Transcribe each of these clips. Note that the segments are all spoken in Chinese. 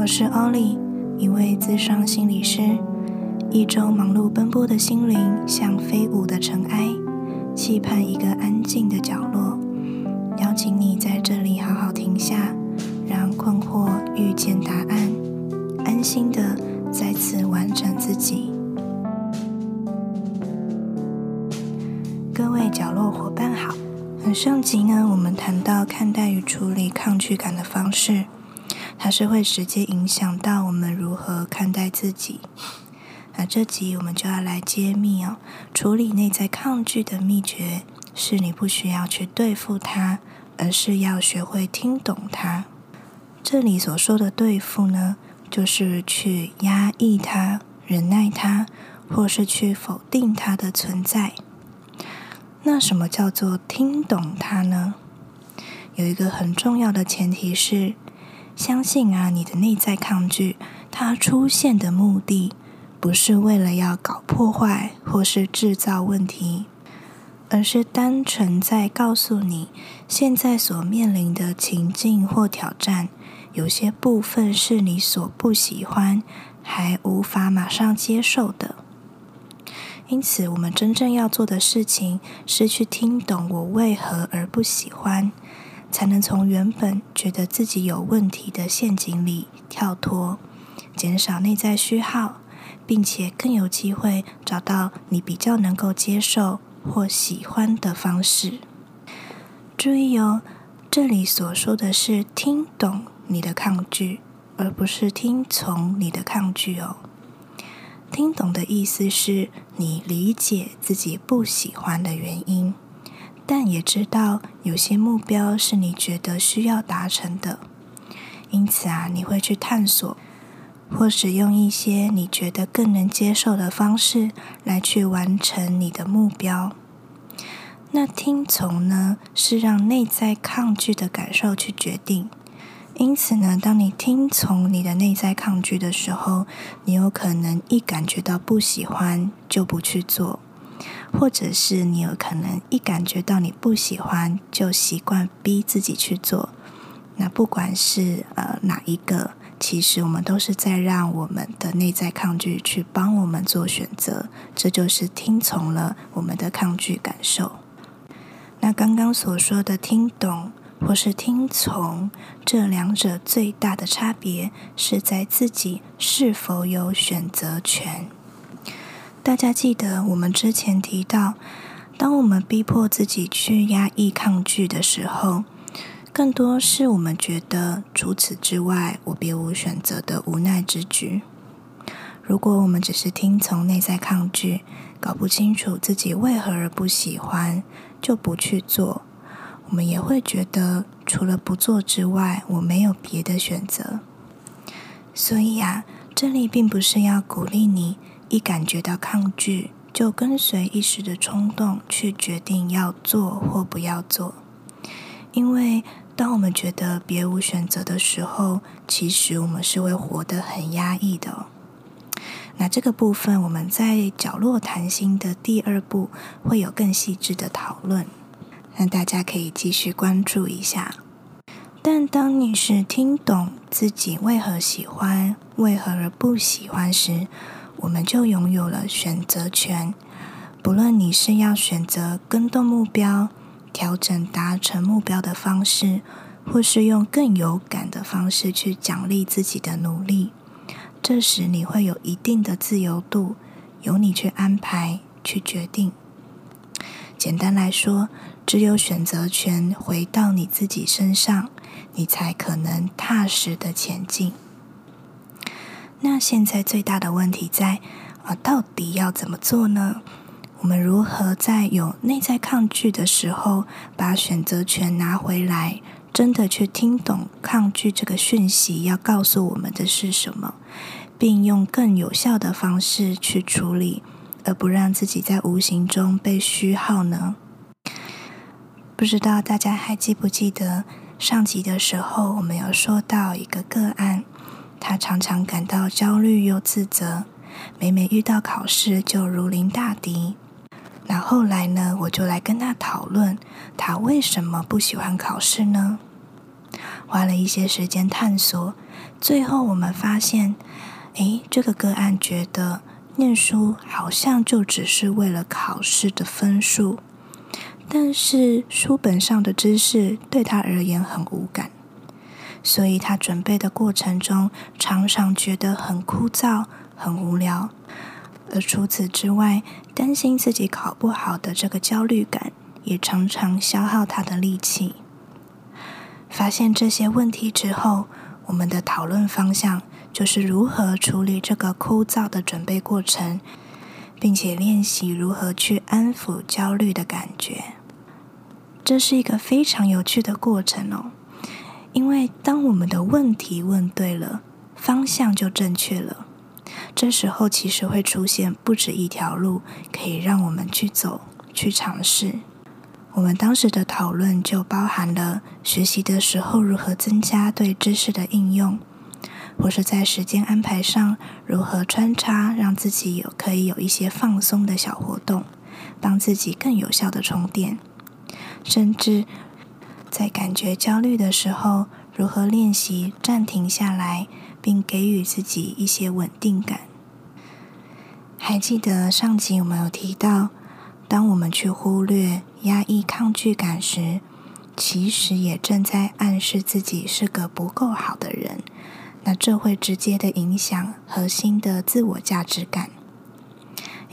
我是 Ollie，一位自商心理师。一周忙碌奔波的心灵像飞舞的尘埃，期盼一个安静的角落。邀请你在这里好好停下，让困惑遇见答案，安心的再次完整自己。各位角落伙伴好，上集呢，我们谈到看待与处理抗拒感的方式。它是会直接影响到我们如何看待自己。那这集我们就要来揭秘哦，处理内在抗拒的秘诀是你不需要去对付它，而是要学会听懂它。这里所说的对付呢，就是去压抑它、忍耐它，或是去否定它的存在。那什么叫做听懂它呢？有一个很重要的前提是。相信啊，你的内在抗拒，它出现的目的不是为了要搞破坏或是制造问题，而是单纯在告诉你，现在所面临的情境或挑战，有些部分是你所不喜欢，还无法马上接受的。因此，我们真正要做的事情，是去听懂我为何而不喜欢。才能从原本觉得自己有问题的陷阱里跳脱，减少内在虚耗，并且更有机会找到你比较能够接受或喜欢的方式。注意哦，这里所说的是听懂你的抗拒，而不是听从你的抗拒哦。听懂的意思是你理解自己不喜欢的原因。但也知道有些目标是你觉得需要达成的，因此啊，你会去探索，或使用一些你觉得更能接受的方式来去完成你的目标。那听从呢，是让内在抗拒的感受去决定。因此呢，当你听从你的内在抗拒的时候，你有可能一感觉到不喜欢就不去做。或者是你有可能一感觉到你不喜欢，就习惯逼自己去做。那不管是呃哪一个，其实我们都是在让我们的内在抗拒去帮我们做选择。这就是听从了我们的抗拒感受。那刚刚所说的听懂或是听从，这两者最大的差别是在自己是否有选择权。大家记得，我们之前提到，当我们逼迫自己去压抑抗拒的时候，更多是我们觉得除此之外，我别无选择的无奈之举。如果我们只是听从内在抗拒，搞不清楚自己为何而不喜欢，就不去做，我们也会觉得除了不做之外，我没有别的选择。所以呀，这里并不是要鼓励你。一感觉到抗拒，就跟随一时的冲动去决定要做或不要做。因为当我们觉得别无选择的时候，其实我们是会活得很压抑的。那这个部分，我们在角落谈心的第二部会有更细致的讨论，那大家可以继续关注一下。但当你是听懂自己为何喜欢，为何而不喜欢时，我们就拥有了选择权，不论你是要选择跟动目标、调整达成目标的方式，或是用更有感的方式去奖励自己的努力，这时你会有一定的自由度，由你去安排、去决定。简单来说，只有选择权回到你自己身上，你才可能踏实的前进。那现在最大的问题在啊，到底要怎么做呢？我们如何在有内在抗拒的时候，把选择权拿回来，真的去听懂抗拒这个讯息要告诉我们的是什么，并用更有效的方式去处理，而不让自己在无形中被虚耗呢？不知道大家还记不记得上集的时候，我们有说到一个个案。他常常感到焦虑又自责，每每遇到考试就如临大敌。那后来呢，我就来跟他讨论，他为什么不喜欢考试呢？花了一些时间探索，最后我们发现，诶，这个个案觉得念书好像就只是为了考试的分数，但是书本上的知识对他而言很无感，所以他准备的过程中常常觉得很枯燥、很无聊，而除此之外，担心自己考不好的这个焦虑感也常常消耗他的力气。发现这些问题之后，我们的讨论方向就是如何处理这个枯燥的准备过程，并且练习如何去安抚焦虑的感觉。这是一个非常有趣的过程哦，因为当我们的问题问对了，方向就正确了。这时候其实会出现不止一条路可以让我们去走、去尝试。我们当时的讨论就包含了学习的时候如何增加对知识的应用，或是在时间安排上如何穿插，让自己有可以有一些放松的小活动，帮自己更有效的充电，甚至在感觉焦虑的时候，如何练习暂停下来，并给予自己一些稳定感。还记得上集我们有提到，当我们去忽略、压抑抗拒感时，其实也正在暗示自己是个不够好的人。那这会直接的影响核心的自我价值感。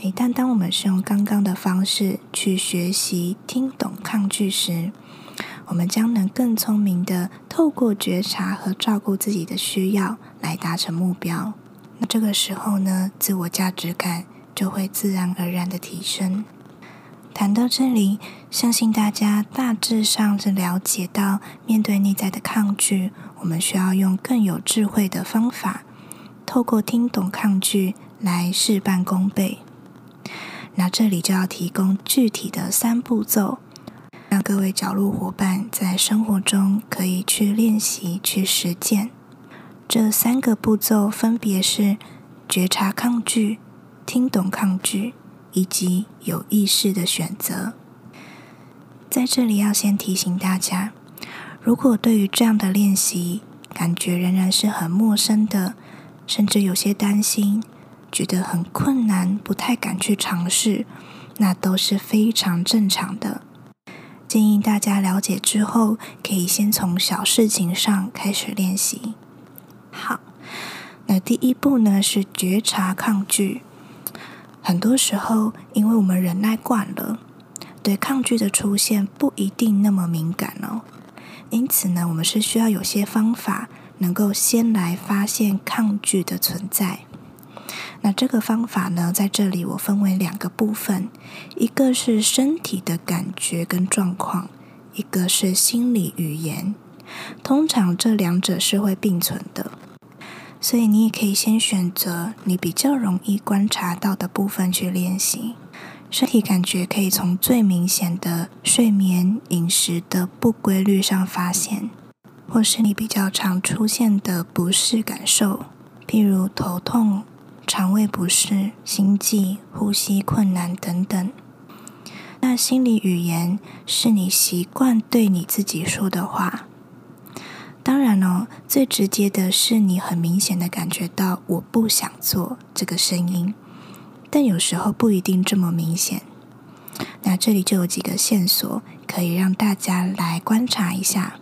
诶，但当我们是用刚刚的方式去学习听懂抗拒时，我们将能更聪明的透过觉察和照顾自己的需要来达成目标。那这个时候呢，自我价值感就会自然而然的提升。谈到这里，相信大家大致上是了解到，面对内在的抗拒，我们需要用更有智慧的方法，透过听懂抗拒来事半功倍。那这里就要提供具体的三步骤，让各位角落伙伴在生活中可以去练习、去实践。这三个步骤分别是：觉察抗拒、听懂抗拒。以及有意识的选择，在这里要先提醒大家，如果对于这样的练习感觉仍然是很陌生的，甚至有些担心，觉得很困难，不太敢去尝试，那都是非常正常的。建议大家了解之后，可以先从小事情上开始练习。好，那第一步呢，是觉察抗拒。很多时候，因为我们忍耐惯了，对抗拒的出现不一定那么敏感哦。因此呢，我们是需要有些方法，能够先来发现抗拒的存在。那这个方法呢，在这里我分为两个部分，一个是身体的感觉跟状况，一个是心理语言。通常这两者是会并存的。所以你也可以先选择你比较容易观察到的部分去练习。身体感觉可以从最明显的睡眠、饮食的不规律上发现，或是你比较常出现的不适感受，譬如头痛、肠胃不适、心悸、呼吸困难等等。那心理语言是你习惯对你自己说的话。当然哦，最直接的是你很明显的感觉到“我不想做”这个声音，但有时候不一定这么明显。那这里就有几个线索可以让大家来观察一下。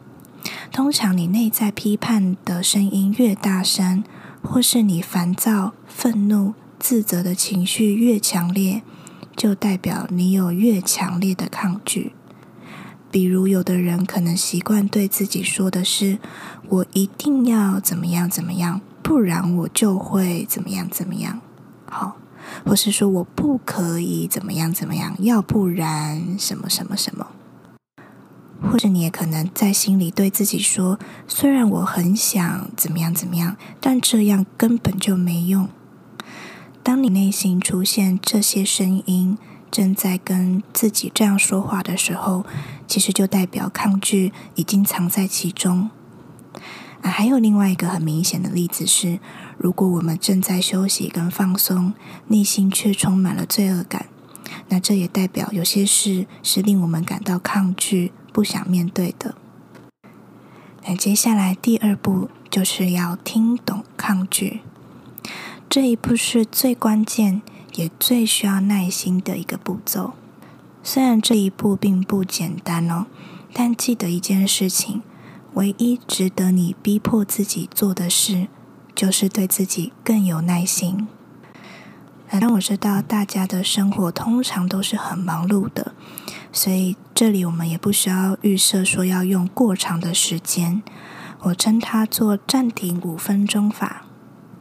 通常你内在批判的声音越大声，或是你烦躁、愤怒、自责的情绪越强烈，就代表你有越强烈的抗拒。比如，有的人可能习惯对自己说的是：“我一定要怎么样怎么样，不然我就会怎么样怎么样。”好，或是说我不可以怎么样怎么样，要不然什么什么什么。或者你也可能在心里对自己说：“虽然我很想怎么样怎么样，但这样根本就没用。”当你内心出现这些声音，正在跟自己这样说话的时候，其实就代表抗拒已经藏在其中。啊，还有另外一个很明显的例子是，如果我们正在休息跟放松，内心却充满了罪恶感，那这也代表有些事是令我们感到抗拒、不想面对的。那接下来第二步就是要听懂抗拒，这一步是最关键也最需要耐心的一个步骤。虽然这一步并不简单哦，但记得一件事情：唯一值得你逼迫自己做的事，就是对自己更有耐心。但我知道大家的生活通常都是很忙碌的，所以这里我们也不需要预设说要用过长的时间。我称它做暂停五分钟法。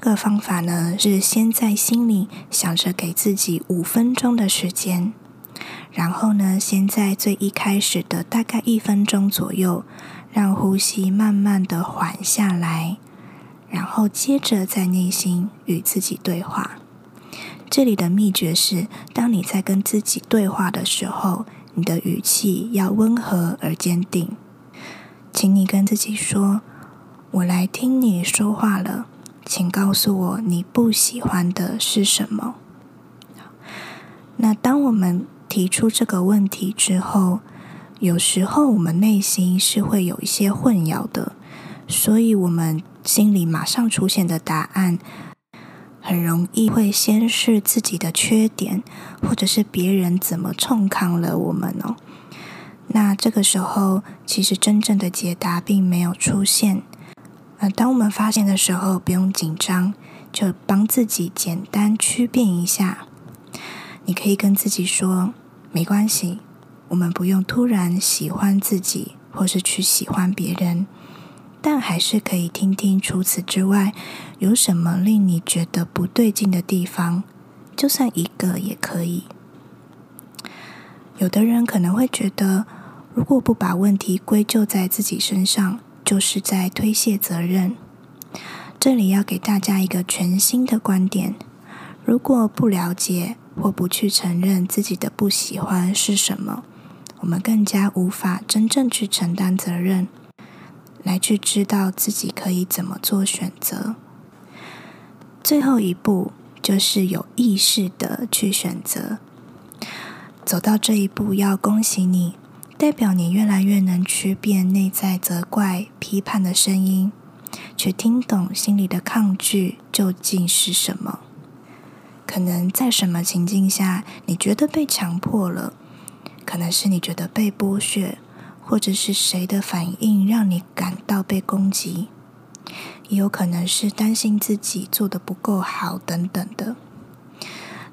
这个方法呢，是先在心里想着给自己五分钟的时间，然后呢，先在最一开始的大概一分钟左右，让呼吸慢慢的缓下来，然后接着在内心与自己对话。这里的秘诀是：当你在跟自己对话的时候，你的语气要温和而坚定。请你跟自己说：“我来听你说话了，请告诉我你不喜欢的是什么。”那当我们提出这个问题之后，有时候我们内心是会有一些混淆的，所以我们心里马上出现的答案。很容易会先是自己的缺点，或者是别人怎么冲抗了我们哦。那这个时候，其实真正的解答并没有出现。呃，当我们发现的时候，不用紧张，就帮自己简单区辨一下。你可以跟自己说：“没关系，我们不用突然喜欢自己，或是去喜欢别人。”但还是可以听听，除此之外，有什么令你觉得不对劲的地方？就算一个也可以。有的人可能会觉得，如果不把问题归咎在自己身上，就是在推卸责任。这里要给大家一个全新的观点：如果不了解或不去承认自己的不喜欢是什么，我们更加无法真正去承担责任。来去知道自己可以怎么做选择。最后一步就是有意识的去选择。走到这一步，要恭喜你，代表你越来越能区辨内在责怪、批判的声音，去听懂心里的抗拒究竟是什么。可能在什么情境下，你觉得被强迫了？可能是你觉得被剥削。或者是谁的反应让你感到被攻击，也有可能是担心自己做的不够好等等的。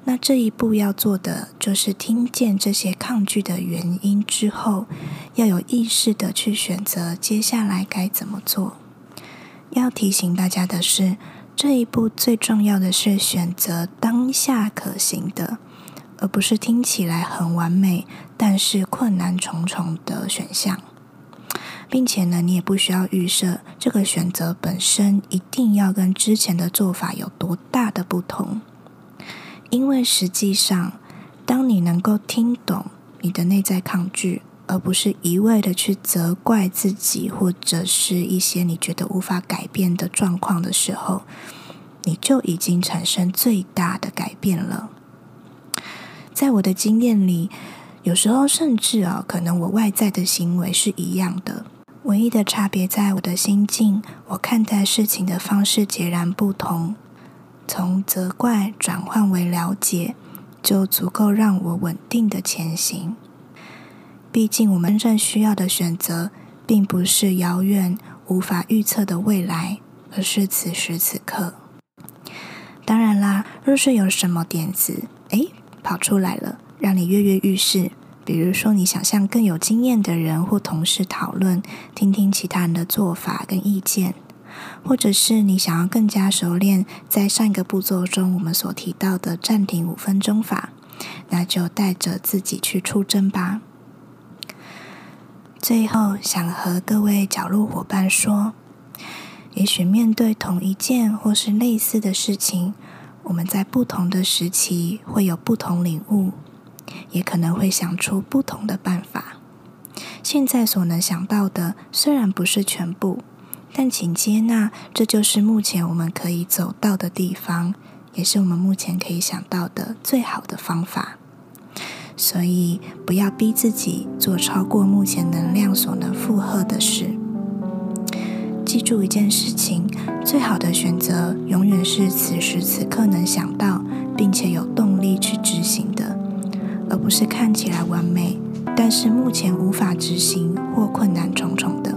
那这一步要做的就是听见这些抗拒的原因之后，要有意识的去选择接下来该怎么做。要提醒大家的是，这一步最重要的是选择当下可行的。而不是听起来很完美，但是困难重重的选项，并且呢，你也不需要预设这个选择本身一定要跟之前的做法有多大的不同，因为实际上，当你能够听懂你的内在抗拒，而不是一味的去责怪自己，或者是一些你觉得无法改变的状况的时候，你就已经产生最大的改变了。在我的经验里，有时候甚至啊，可能我外在的行为是一样的，唯一的差别在我的心境，我看待事情的方式截然不同。从责怪转换为了解，就足够让我稳定的前行。毕竟，我们真正需要的选择，并不是遥远无法预测的未来，而是此时此刻。当然啦，若是有什么点子，诶。跑出来了，让你跃跃欲试。比如说，你想向更有经验的人或同事讨论，听听其他人的做法跟意见；或者是你想要更加熟练，在上一个步骤中我们所提到的暂停五分钟法，那就带着自己去出征吧。最后，想和各位角落伙伴说，也许面对同一件或是类似的事情。我们在不同的时期会有不同领悟，也可能会想出不同的办法。现在所能想到的虽然不是全部，但请接纳，这就是目前我们可以走到的地方，也是我们目前可以想到的最好的方法。所以，不要逼自己做超过目前能量所能负荷的事。记住一件事情：最好的选择永远是此时此刻能想到，并且有动力去执行的，而不是看起来完美，但是目前无法执行或困难重重的。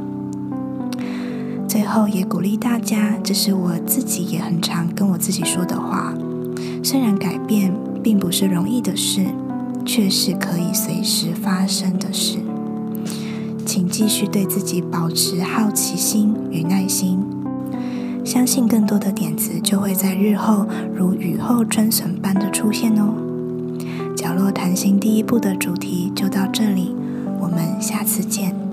最后也鼓励大家，这是我自己也很常跟我自己说的话。虽然改变并不是容易的事，却是可以随时发生的事。请继续对自己保持好奇心与耐心，相信更多的点子就会在日后如雨后春笋般的出现哦。角落谈心第一部的主题就到这里，我们下次见。